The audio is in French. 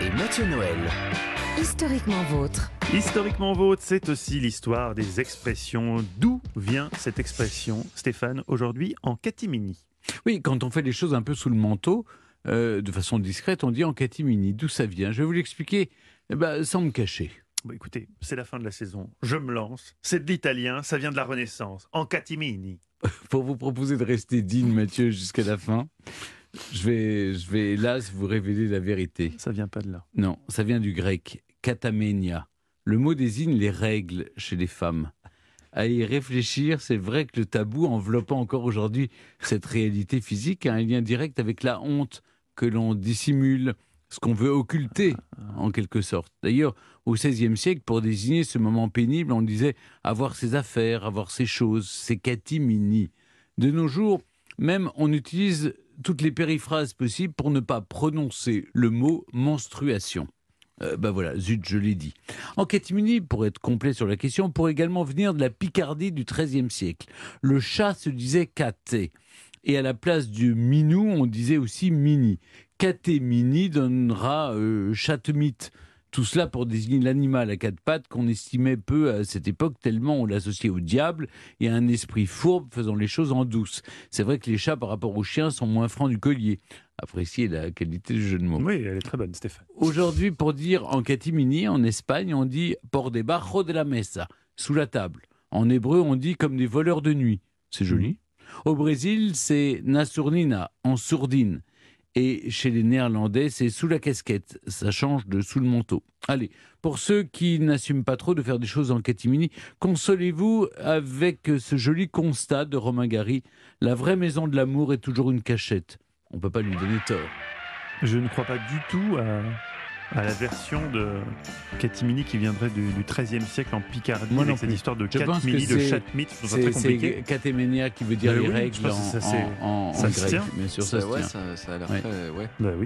et Mathieu Noël. Historiquement vôtre. Historiquement vôtre, c'est aussi l'histoire des expressions. D'où vient cette expression, Stéphane, aujourd'hui en catimini? Oui, quand on fait les choses un peu sous le manteau, euh, de façon discrète, on dit en catimini. D'où ça vient? Je vais vous l'expliquer eh ben, sans me cacher. Bon, écoutez, c'est la fin de la saison. Je me lance. C'est de l'italien, ça vient de la Renaissance. En catimini. Pour vous proposer de rester digne, Mathieu, jusqu'à la fin, je vais, je vais hélas vous révéler la vérité. Ça vient pas de là. Non, ça vient du grec katamenia. Le mot désigne les règles chez les femmes. À y réfléchir, c'est vrai que le tabou enveloppant encore aujourd'hui cette réalité physique a un lien direct avec la honte que l'on dissimule, ce qu'on veut occulter en quelque sorte. D'ailleurs, au XVIe siècle, pour désigner ce moment pénible, on disait avoir ses affaires, avoir ses choses, ses catimini. De nos jours, même on utilise toutes les périphrases possibles pour ne pas prononcer le mot menstruation. Euh, ben voilà, zut, je l'ai dit. En catimini, pour être complet sur la question, pourrait également venir de la Picardie du XIIIe siècle. Le chat se disait caté. Et à la place du minou, on disait aussi mini. Catémini donnera euh, chatemite. Tout cela pour désigner l'animal à quatre pattes qu'on estimait peu à cette époque, tellement on l'associait au diable et à un esprit fourbe faisant les choses en douce. C'est vrai que les chats, par rapport aux chiens, sont moins francs du collier. Appréciez la qualité du jeu de mots. Oui, elle est très bonne, Stéphane. Aujourd'hui, pour dire en catimini, en Espagne, on dit por debajo de la mesa, sous la table. En hébreu, on dit comme des voleurs de nuit. C'est joli. Au Brésil, c'est nasurnina, en sourdine. Et chez les Néerlandais, c'est sous la casquette. Ça change de sous le manteau. Allez, pour ceux qui n'assument pas trop de faire des choses en catimini, consolez-vous avec ce joli constat de Romain Gary. La vraie maison de l'amour est toujours une cachette. On ne peut pas lui donner tort. Je ne crois pas du tout à, à la version de catimini qui viendrait du, du XIIIe siècle en Picardie, Moi avec cette histoire de catmini, de ça C'est très compliqué. catéménia qui veut dire Ben les oui, règles je pense que en, ça, c'est- en- en- ça en grec. tient. Bien sûr, ça, se ouais, tient. ça, ça a l'air Ouais. très. Ouais. Bah oui.